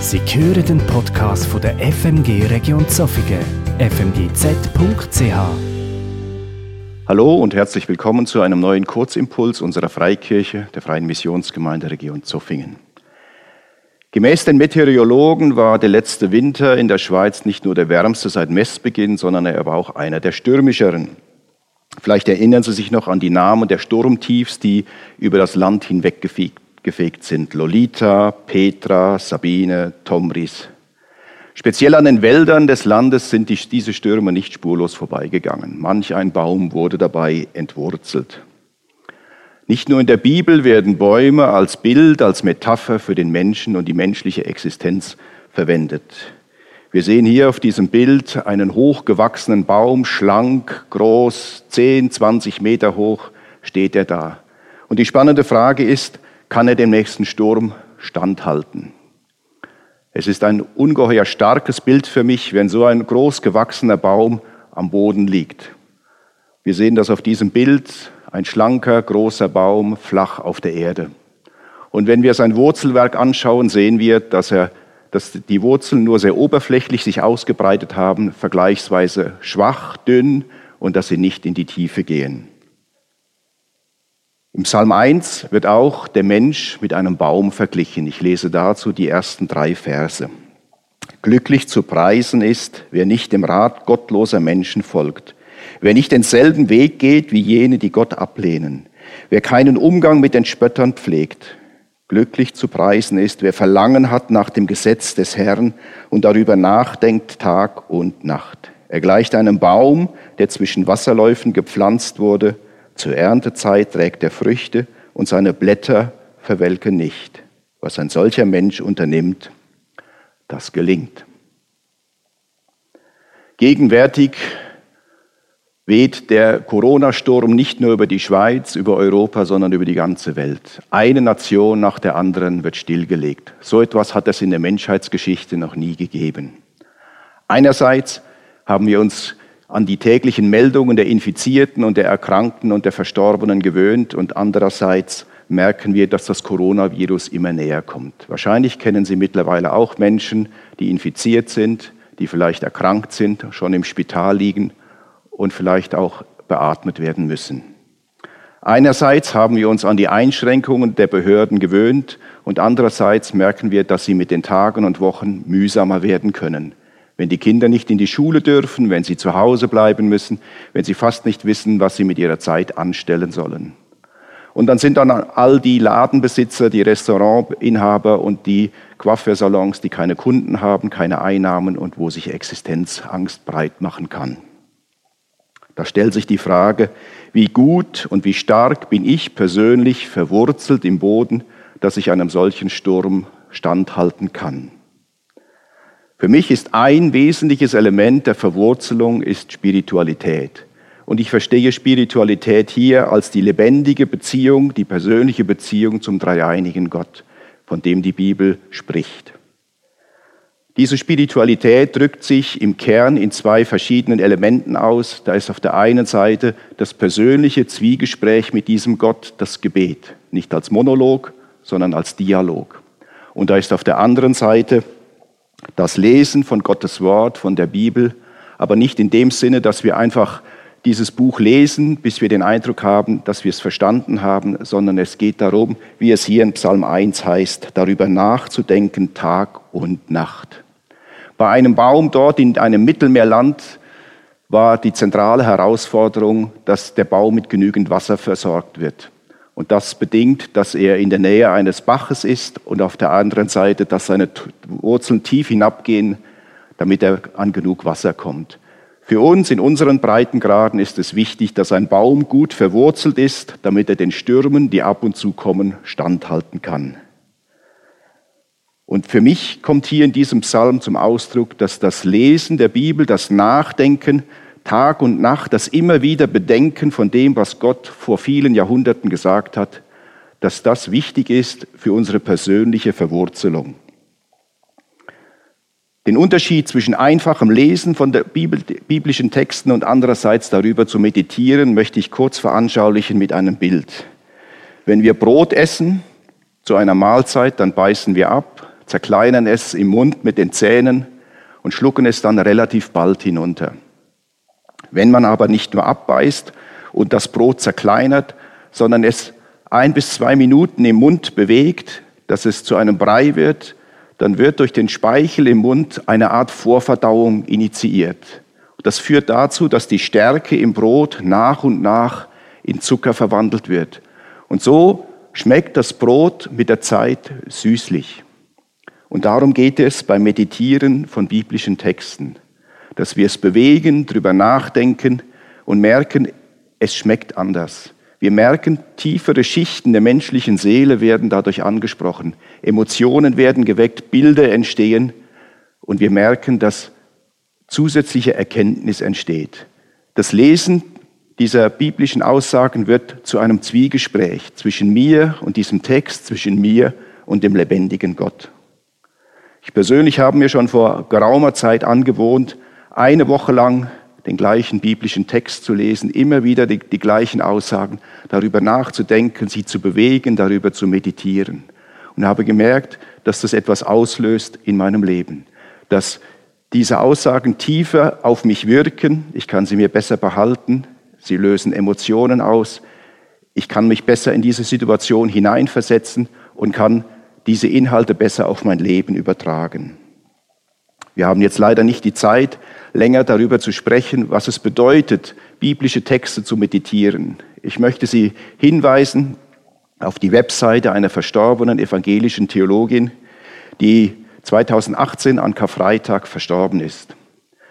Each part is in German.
Sie hören den Podcast von der FMG Region Zofingen, fmgz.ch. Hallo und herzlich willkommen zu einem neuen Kurzimpuls unserer Freikirche der Freien Missionsgemeinde Region Zofingen. Gemäß den Meteorologen war der letzte Winter in der Schweiz nicht nur der wärmste seit Messbeginn, sondern er war auch einer der stürmischeren. Vielleicht erinnern Sie sich noch an die Namen der Sturmtiefs, die über das Land hinweg gefegt sind. Lolita, Petra, Sabine, Tomris. Speziell an den Wäldern des Landes sind die, diese Stürme nicht spurlos vorbeigegangen. Manch ein Baum wurde dabei entwurzelt. Nicht nur in der Bibel werden Bäume als Bild, als Metapher für den Menschen und die menschliche Existenz verwendet. Wir sehen hier auf diesem Bild einen hochgewachsenen Baum, schlank, groß, 10, 20 Meter hoch steht er da. Und die spannende Frage ist, kann er dem nächsten Sturm standhalten? Es ist ein ungeheuer starkes Bild für mich, wenn so ein groß gewachsener Baum am Boden liegt. Wir sehen das auf diesem Bild, ein schlanker, großer Baum flach auf der Erde. Und wenn wir sein Wurzelwerk anschauen, sehen wir, dass er dass die Wurzeln nur sehr oberflächlich sich ausgebreitet haben, vergleichsweise schwach, dünn und dass sie nicht in die Tiefe gehen. Im Psalm 1 wird auch der Mensch mit einem Baum verglichen. Ich lese dazu die ersten drei Verse. Glücklich zu preisen ist, wer nicht dem Rat gottloser Menschen folgt, wer nicht denselben Weg geht wie jene, die Gott ablehnen, wer keinen Umgang mit den Spöttern pflegt, Glücklich zu preisen ist, wer Verlangen hat nach dem Gesetz des Herrn und darüber nachdenkt Tag und Nacht. Er gleicht einem Baum, der zwischen Wasserläufen gepflanzt wurde. Zur Erntezeit trägt er Früchte und seine Blätter verwelken nicht. Was ein solcher Mensch unternimmt, das gelingt. Gegenwärtig weht der Corona-Sturm nicht nur über die Schweiz, über Europa, sondern über die ganze Welt. Eine Nation nach der anderen wird stillgelegt. So etwas hat es in der Menschheitsgeschichte noch nie gegeben. Einerseits haben wir uns an die täglichen Meldungen der Infizierten und der Erkrankten und der Verstorbenen gewöhnt und andererseits merken wir, dass das Coronavirus immer näher kommt. Wahrscheinlich kennen Sie mittlerweile auch Menschen, die infiziert sind, die vielleicht erkrankt sind, schon im Spital liegen und vielleicht auch beatmet werden müssen. Einerseits haben wir uns an die Einschränkungen der Behörden gewöhnt und andererseits merken wir, dass sie mit den Tagen und Wochen mühsamer werden können. Wenn die Kinder nicht in die Schule dürfen, wenn sie zu Hause bleiben müssen, wenn sie fast nicht wissen, was sie mit ihrer Zeit anstellen sollen. Und dann sind dann all die Ladenbesitzer, die Restaurantinhaber und die Coiffeursalons, die keine Kunden haben, keine Einnahmen und wo sich Existenzangst breit machen kann. Da stellt sich die Frage, wie gut und wie stark bin ich persönlich verwurzelt im Boden, dass ich einem solchen Sturm standhalten kann. Für mich ist ein wesentliches Element der Verwurzelung ist Spiritualität. Und ich verstehe Spiritualität hier als die lebendige Beziehung, die persönliche Beziehung zum dreieinigen Gott, von dem die Bibel spricht. Diese Spiritualität drückt sich im Kern in zwei verschiedenen Elementen aus. Da ist auf der einen Seite das persönliche Zwiegespräch mit diesem Gott, das Gebet, nicht als Monolog, sondern als Dialog. Und da ist auf der anderen Seite das Lesen von Gottes Wort, von der Bibel, aber nicht in dem Sinne, dass wir einfach dieses Buch lesen, bis wir den Eindruck haben, dass wir es verstanden haben, sondern es geht darum, wie es hier in Psalm 1 heißt, darüber nachzudenken Tag und Nacht. Bei einem Baum dort in einem Mittelmeerland war die zentrale Herausforderung, dass der Baum mit genügend Wasser versorgt wird. Und das bedingt, dass er in der Nähe eines Baches ist und auf der anderen Seite, dass seine Wurzeln tief hinabgehen, damit er an genug Wasser kommt. Für uns in unseren Breitengraden ist es wichtig, dass ein Baum gut verwurzelt ist, damit er den Stürmen, die ab und zu kommen, standhalten kann. Und für mich kommt hier in diesem Psalm zum Ausdruck, dass das Lesen der Bibel, das Nachdenken Tag und Nacht, das immer wieder Bedenken von dem, was Gott vor vielen Jahrhunderten gesagt hat, dass das wichtig ist für unsere persönliche Verwurzelung. Den Unterschied zwischen einfachem Lesen von der Bibel, biblischen Texten und andererseits darüber zu meditieren, möchte ich kurz veranschaulichen mit einem Bild. Wenn wir Brot essen zu einer Mahlzeit, dann beißen wir ab, zerkleinern es im Mund mit den Zähnen und schlucken es dann relativ bald hinunter. Wenn man aber nicht nur abbeißt und das Brot zerkleinert, sondern es ein bis zwei Minuten im Mund bewegt, dass es zu einem Brei wird, dann wird durch den Speichel im Mund eine Art Vorverdauung initiiert. Das führt dazu, dass die Stärke im Brot nach und nach in Zucker verwandelt wird. Und so schmeckt das Brot mit der Zeit süßlich. Und darum geht es beim Meditieren von biblischen Texten, dass wir es bewegen, drüber nachdenken und merken, es schmeckt anders. Wir merken, tiefere Schichten der menschlichen Seele werden dadurch angesprochen. Emotionen werden geweckt, Bilder entstehen und wir merken, dass zusätzliche Erkenntnis entsteht. Das Lesen dieser biblischen Aussagen wird zu einem Zwiegespräch zwischen mir und diesem Text, zwischen mir und dem lebendigen Gott. Ich persönlich habe mir schon vor geraumer Zeit angewohnt, eine Woche lang den gleichen biblischen Text zu lesen, immer wieder die, die, gleichen Aussagen, darüber nachzudenken, sie zu bewegen, darüber zu meditieren. Und habe gemerkt, dass das etwas auslöst in meinem Leben, dass diese Aussagen tiefer auf mich wirken, ich kann sie mir besser behalten, sie lösen Emotionen aus, ich kann mich besser in diese Situation hineinversetzen und kann diese Inhalte besser auf mein Leben übertragen. Wir haben jetzt leider nicht die Zeit, länger darüber zu sprechen, was es bedeutet, biblische Texte zu meditieren. Ich möchte Sie hinweisen auf die Webseite einer verstorbenen evangelischen Theologin, die 2018 an Karfreitag verstorben ist.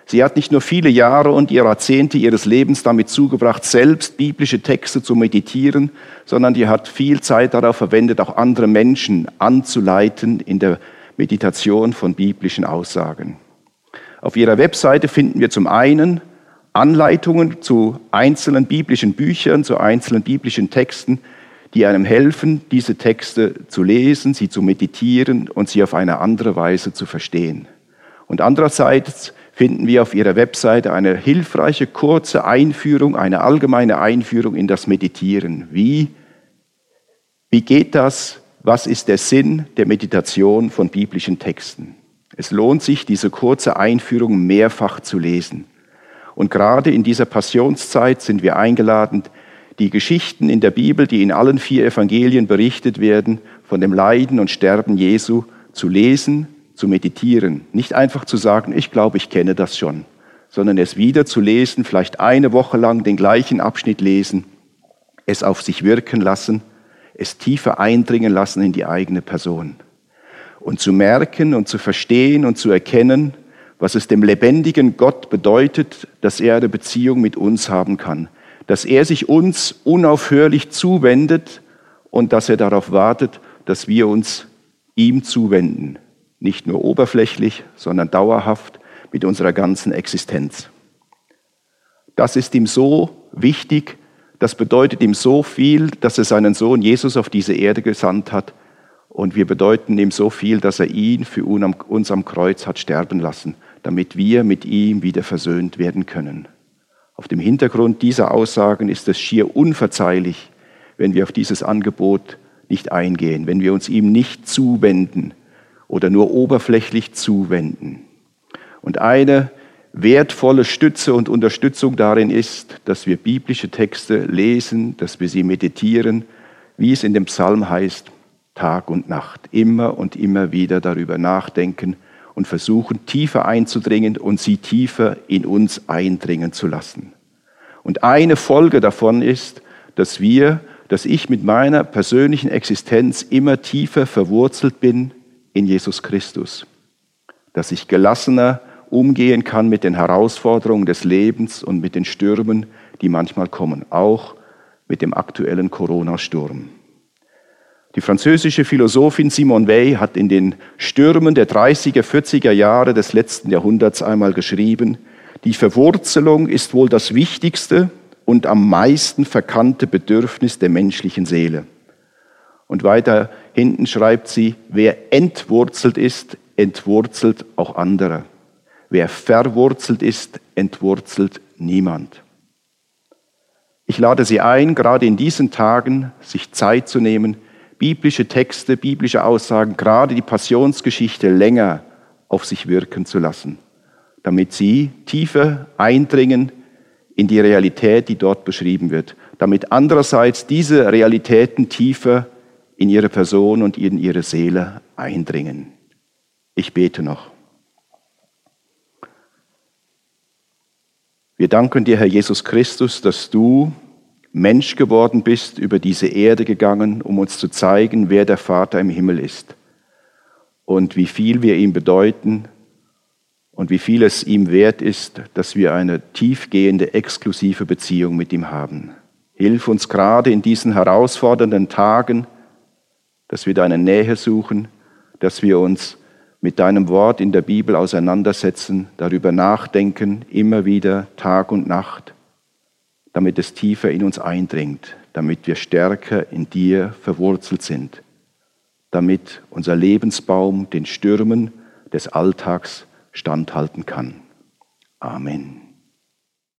Sie hat nicht nur viele Jahre und Jahrzehnte ihres Lebens damit zugebracht, selbst biblische Texte zu meditieren, sondern die hat viel Zeit darauf verwendet, auch andere Menschen anzuleiten in der Meditation von biblischen Aussagen. Auf ihrer Webseite finden wir zum einen Anleitungen zu einzelnen biblischen Büchern, zu einzelnen biblischen Texten, die einem helfen, diese Texte zu lesen, sie zu meditieren und sie auf eine andere Weise zu verstehen. Und andererseits finden wir auf ihrer Webseite eine hilfreiche, kurze Einführung, eine allgemeine Einführung in das Meditieren. Wie, wie geht das? Was ist der Sinn der Meditation von biblischen Texten? Es lohnt sich, diese kurze Einführung mehrfach zu lesen. Und gerade in dieser Passionszeit sind wir eingeladen, die Geschichten in der Bibel, die in allen vier Evangelien berichtet werden, von dem Leiden und Sterben Jesu zu lesen, zu meditieren. Nicht einfach zu sagen, ich glaube, ich kenne das schon, sondern es wieder zu lesen, vielleicht eine Woche lang den gleichen Abschnitt lesen, es auf sich wirken lassen, es tiefer eindringen lassen in die eigene Person. Und zu merken und zu verstehen und zu erkennen, was es dem lebendigen Gott bedeutet, dass er eine Beziehung mit uns haben kann, dass er sich uns unaufhörlich zuwendet und dass er darauf wartet, dass wir uns ihm zuwenden. Nicht nur oberflächlich, sondern dauerhaft mit unserer ganzen Existenz. Das ist ihm so wichtig, das bedeutet ihm so viel, dass er seinen Sohn Jesus auf diese Erde gesandt hat. Und wir bedeuten ihm so viel, dass er ihn für uns am Kreuz hat sterben lassen, damit wir mit ihm wieder versöhnt werden können. Auf dem Hintergrund dieser Aussagen ist es schier unverzeihlich, wenn wir auf dieses Angebot nicht eingehen, wenn wir uns ihm nicht zuwenden, oder nur oberflächlich zuwenden. Und eine wertvolle Stütze und Unterstützung darin ist, dass wir biblische Texte lesen, dass wir sie meditieren, wie es in dem Psalm heißt, Tag und Nacht, immer und immer wieder darüber nachdenken und versuchen, tiefer einzudringen und sie tiefer in uns eindringen zu lassen. Und eine Folge davon ist, dass wir, dass ich mit meiner persönlichen Existenz immer tiefer verwurzelt bin in Jesus Christus, dass ich gelassener umgehen kann mit den Herausforderungen des Lebens und mit den Stürmen, die manchmal kommen, auch mit dem aktuellen Corona-Sturm. Die französische Philosophin Simone Weil hat in den Stürmen der 30er, 40er Jahre des letzten Jahrhunderts einmal geschrieben, die Verwurzelung ist wohl das wichtigste und am meisten verkannte Bedürfnis der menschlichen Seele. Und weiter hinten schreibt sie, wer entwurzelt ist, entwurzelt auch andere. Wer verwurzelt ist, entwurzelt niemand. Ich lade Sie ein, gerade in diesen Tagen sich Zeit zu nehmen, biblische Texte, biblische Aussagen, gerade die Passionsgeschichte länger auf sich wirken zu lassen, damit sie tiefer eindringen in die Realität, die dort beschrieben wird, damit andererseits diese Realitäten tiefer in ihre Person und in ihre Seele eindringen. Ich bete noch. Wir danken dir, Herr Jesus Christus, dass du Mensch geworden bist, über diese Erde gegangen, um uns zu zeigen, wer der Vater im Himmel ist und wie viel wir ihm bedeuten und wie viel es ihm wert ist, dass wir eine tiefgehende, exklusive Beziehung mit ihm haben. Hilf uns gerade in diesen herausfordernden Tagen, dass wir deine Nähe suchen, dass wir uns mit deinem Wort in der Bibel auseinandersetzen, darüber nachdenken, immer wieder Tag und Nacht damit es tiefer in uns eindringt, damit wir stärker in dir verwurzelt sind, damit unser Lebensbaum den Stürmen des Alltags standhalten kann. Amen.